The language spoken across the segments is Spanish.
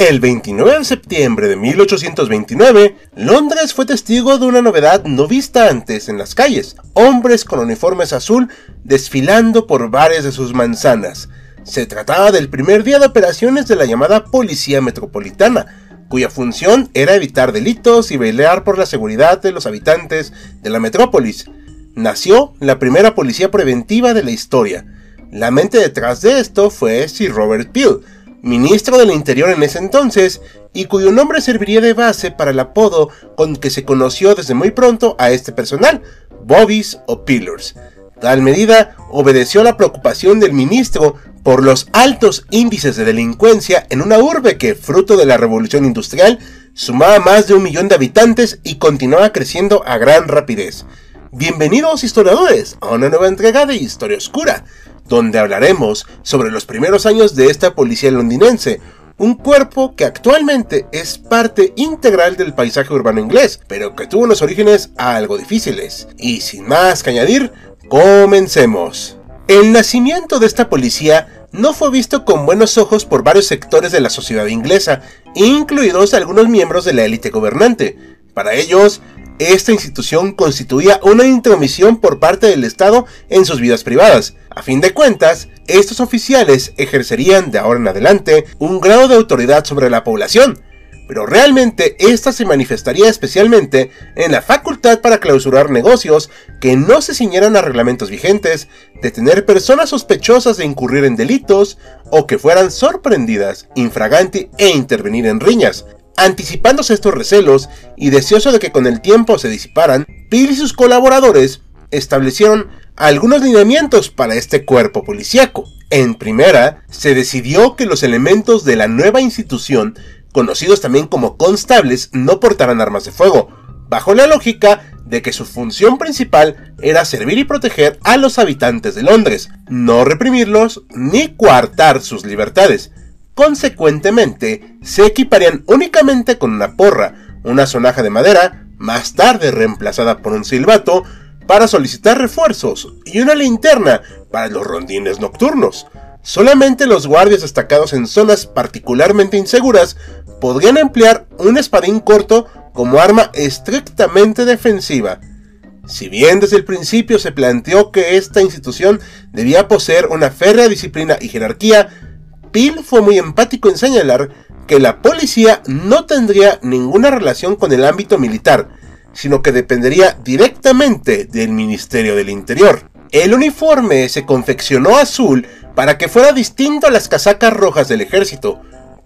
El 29 de septiembre de 1829, Londres fue testigo de una novedad no vista antes en las calles, hombres con uniformes azul desfilando por bares de sus manzanas. Se trataba del primer día de operaciones de la llamada Policía Metropolitana, cuya función era evitar delitos y velar por la seguridad de los habitantes de la metrópolis. Nació la primera policía preventiva de la historia. La mente detrás de esto fue Sir Robert Peel, ministro del Interior en ese entonces, y cuyo nombre serviría de base para el apodo con que se conoció desde muy pronto a este personal, Bobbies o Pillars. Tal medida obedeció a la preocupación del ministro por los altos índices de delincuencia en una urbe que, fruto de la revolución industrial, sumaba más de un millón de habitantes y continuaba creciendo a gran rapidez. Bienvenidos historiadores a una nueva entrega de Historia Oscura, donde hablaremos sobre los primeros años de esta policía londinense, un cuerpo que actualmente es parte integral del paisaje urbano inglés, pero que tuvo unos orígenes algo difíciles. Y sin más que añadir, comencemos. El nacimiento de esta policía no fue visto con buenos ojos por varios sectores de la sociedad inglesa, incluidos algunos miembros de la élite gobernante. Para ellos, esta institución constituía una intromisión por parte del Estado en sus vidas privadas. A fin de cuentas, estos oficiales ejercerían de ahora en adelante un grado de autoridad sobre la población, pero realmente esta se manifestaría especialmente en la facultad para clausurar negocios que no se ciñeran a reglamentos vigentes, detener personas sospechosas de incurrir en delitos o que fueran sorprendidas infraganti e intervenir en riñas, Anticipándose estos recelos y deseoso de que con el tiempo se disiparan, Bill y sus colaboradores establecieron algunos lineamientos para este cuerpo policíaco. En primera, se decidió que los elementos de la nueva institución, conocidos también como constables, no portaran armas de fuego, bajo la lógica de que su función principal era servir y proteger a los habitantes de Londres, no reprimirlos ni coartar sus libertades. Consecuentemente, se equiparían únicamente con una porra, una sonaja de madera, más tarde reemplazada por un silbato, para solicitar refuerzos, y una linterna para los rondines nocturnos. Solamente los guardias destacados en zonas particularmente inseguras podrían emplear un espadín corto como arma estrictamente defensiva. Si bien desde el principio se planteó que esta institución debía poseer una férrea disciplina y jerarquía, Peel fue muy empático en señalar que la policía no tendría ninguna relación con el ámbito militar, sino que dependería directamente del Ministerio del Interior. El uniforme se confeccionó azul para que fuera distinto a las casacas rojas del ejército.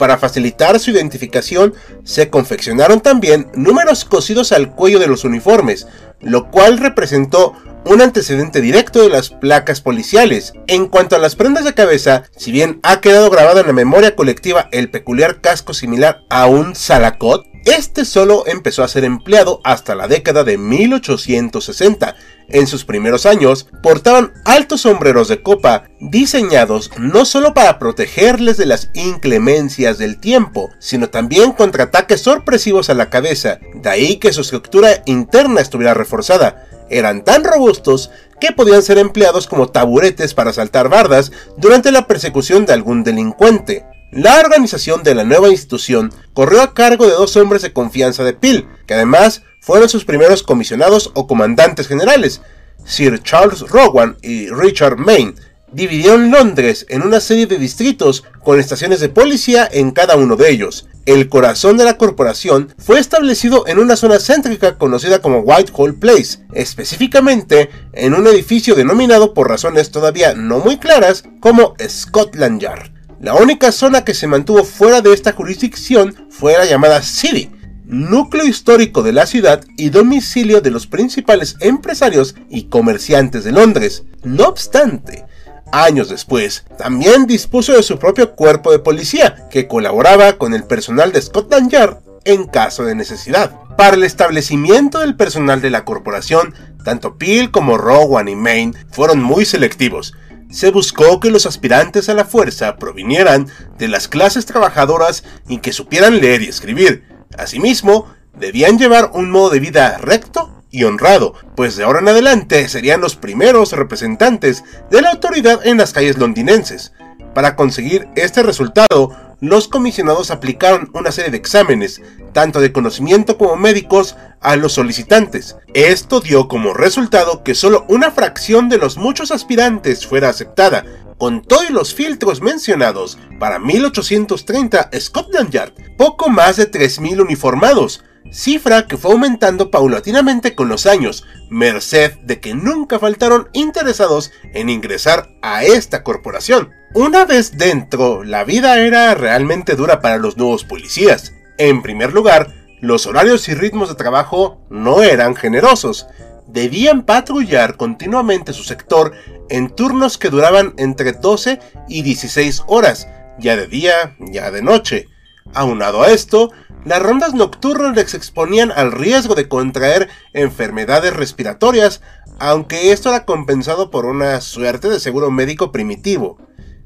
Para facilitar su identificación, se confeccionaron también números cosidos al cuello de los uniformes, lo cual representó un antecedente directo de las placas policiales. En cuanto a las prendas de cabeza, si bien ha quedado grabado en la memoria colectiva el peculiar casco similar a un salacot, este solo empezó a ser empleado hasta la década de 1860. En sus primeros años, portaban altos sombreros de copa, diseñados no solo para protegerles de las inclemencias del tiempo, sino también contra ataques sorpresivos a la cabeza, de ahí que su estructura interna estuviera reforzada eran tan robustos que podían ser empleados como taburetes para saltar bardas durante la persecución de algún delincuente. La organización de la nueva institución corrió a cargo de dos hombres de confianza de Peel, que además fueron sus primeros comisionados o comandantes generales, Sir Charles Rowan y Richard Maine, dividieron Londres en una serie de distritos con estaciones de policía en cada uno de ellos. El corazón de la corporación fue establecido en una zona céntrica conocida como Whitehall Place, específicamente en un edificio denominado por razones todavía no muy claras como Scotland Yard. La única zona que se mantuvo fuera de esta jurisdicción fue la llamada City, núcleo histórico de la ciudad y domicilio de los principales empresarios y comerciantes de Londres. No obstante, Años después, también dispuso de su propio cuerpo de policía, que colaboraba con el personal de Scotland Yard en caso de necesidad. Para el establecimiento del personal de la corporación, tanto Peel como Rowan y Maine fueron muy selectivos. Se buscó que los aspirantes a la fuerza provinieran de las clases trabajadoras y que supieran leer y escribir. Asimismo, debían llevar un modo de vida recto y honrado, pues de ahora en adelante serían los primeros representantes de la autoridad en las calles londinenses. Para conseguir este resultado, los comisionados aplicaron una serie de exámenes, tanto de conocimiento como médicos, a los solicitantes. Esto dio como resultado que solo una fracción de los muchos aspirantes fuera aceptada. Con todos los filtros mencionados, para 1830 Scotland Yard, poco más de 3.000 uniformados, cifra que fue aumentando paulatinamente con los años, merced de que nunca faltaron interesados en ingresar a esta corporación. Una vez dentro, la vida era realmente dura para los nuevos policías. En primer lugar, los horarios y ritmos de trabajo no eran generosos. Debían patrullar continuamente su sector en turnos que duraban entre 12 y 16 horas, ya de día, ya de noche. Aunado a esto, las rondas nocturnas les exponían al riesgo de contraer enfermedades respiratorias, aunque esto era compensado por una suerte de seguro médico primitivo.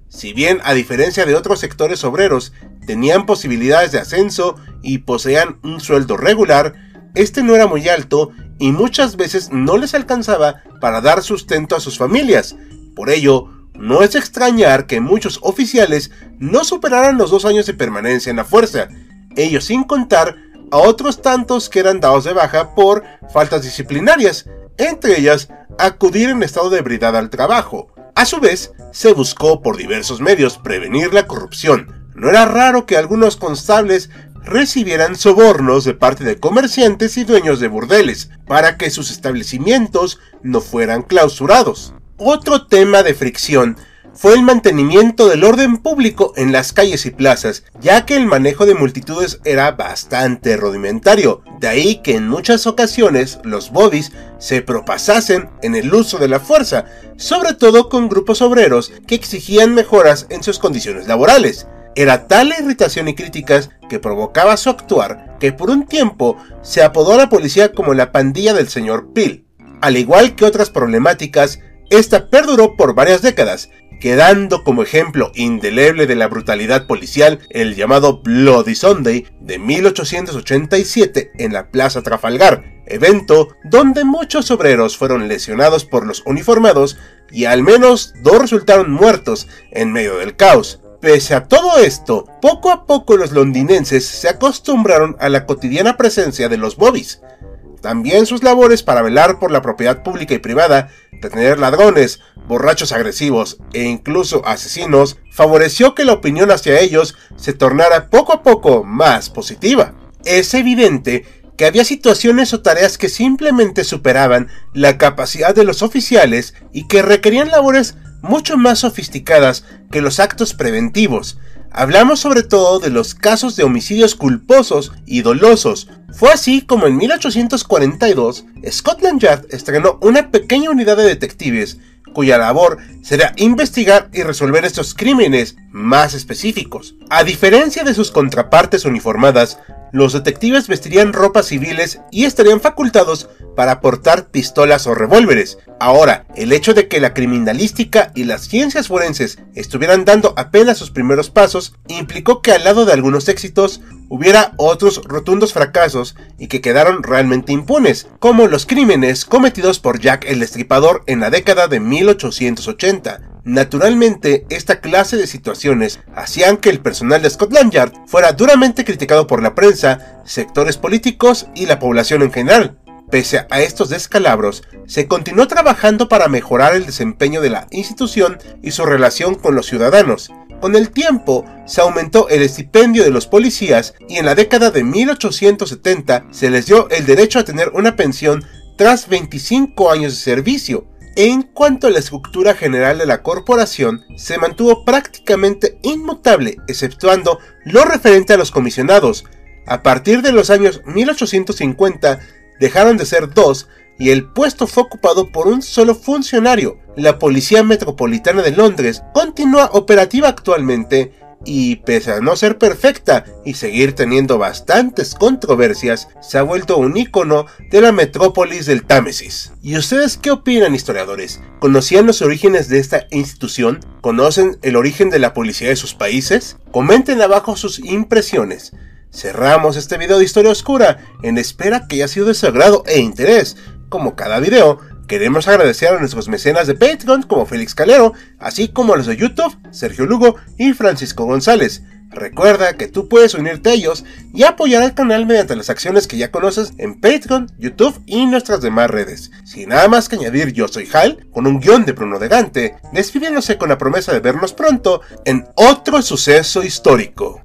Si bien, a diferencia de otros sectores obreros, tenían posibilidades de ascenso y poseían un sueldo regular, este no era muy alto y muchas veces no les alcanzaba para dar sustento a sus familias. Por ello, no es extrañar que muchos oficiales no superaran los dos años de permanencia en la fuerza, ellos sin contar a otros tantos que eran dados de baja por faltas disciplinarias, entre ellas acudir en estado de ebriedad al trabajo. A su vez, se buscó por diversos medios prevenir la corrupción. No era raro que algunos constables recibieran sobornos de parte de comerciantes y dueños de burdeles para que sus establecimientos no fueran clausurados. Otro tema de fricción fue el mantenimiento del orden público en las calles y plazas, ya que el manejo de multitudes era bastante rudimentario, de ahí que en muchas ocasiones los bodies se propasasen en el uso de la fuerza, sobre todo con grupos obreros que exigían mejoras en sus condiciones laborales. Era tal la irritación y críticas que provocaba su actuar que por un tiempo se apodó a la policía como la pandilla del señor Peel. Al igual que otras problemáticas, esta perduró por varias décadas quedando como ejemplo indeleble de la brutalidad policial el llamado Bloody Sunday de 1887 en la Plaza Trafalgar, evento donde muchos obreros fueron lesionados por los uniformados y al menos dos resultaron muertos en medio del caos. Pese a todo esto, poco a poco los londinenses se acostumbraron a la cotidiana presencia de los bobbies, también sus labores para velar por la propiedad pública y privada, detener ladrones, borrachos agresivos e incluso asesinos, favoreció que la opinión hacia ellos se tornara poco a poco más positiva. Es evidente que había situaciones o tareas que simplemente superaban la capacidad de los oficiales y que requerían labores mucho más sofisticadas que los actos preventivos, Hablamos sobre todo de los casos de homicidios culposos y dolosos. Fue así como en 1842 Scotland Yard estrenó una pequeña unidad de detectives cuya labor será investigar y resolver estos crímenes más específicos. A diferencia de sus contrapartes uniformadas, los detectives vestirían ropas civiles y estarían facultados para portar pistolas o revólveres. Ahora, el hecho de que la criminalística y las ciencias forenses estuvieran dando apenas sus primeros pasos implicó que al lado de algunos éxitos hubiera otros rotundos fracasos y que quedaron realmente impunes, como los crímenes cometidos por Jack el Destripador en la década de 1880. Naturalmente, esta clase de situaciones hacían que el personal de Scotland Yard fuera duramente criticado por la prensa, sectores políticos y la población en general. Pese a estos descalabros, se continuó trabajando para mejorar el desempeño de la institución y su relación con los ciudadanos. Con el tiempo, se aumentó el estipendio de los policías y en la década de 1870 se les dio el derecho a tener una pensión tras 25 años de servicio. En cuanto a la estructura general de la corporación, se mantuvo prácticamente inmutable, exceptuando lo referente a los comisionados. A partir de los años 1850, dejaron de ser dos y el puesto fue ocupado por un solo funcionario. La Policía Metropolitana de Londres continúa operativa actualmente y pese a no ser perfecta y seguir teniendo bastantes controversias, se ha vuelto un icono de la metrópolis del Támesis. ¿Y ustedes qué opinan, historiadores? ¿Conocían los orígenes de esta institución? ¿Conocen el origen de la policía de sus países? Comenten abajo sus impresiones. Cerramos este video de historia oscura en espera que haya sido de su agrado e interés. Como cada video, queremos agradecer a nuestros mecenas de Patreon como Félix Calero, así como a los de YouTube, Sergio Lugo y Francisco González. Recuerda que tú puedes unirte a ellos y apoyar al canal mediante las acciones que ya conoces en Patreon, YouTube y nuestras demás redes. Sin nada más que añadir, yo soy Hal, con un guion de Bruno de Gante, despidiéndose con la promesa de vernos pronto en otro suceso histórico.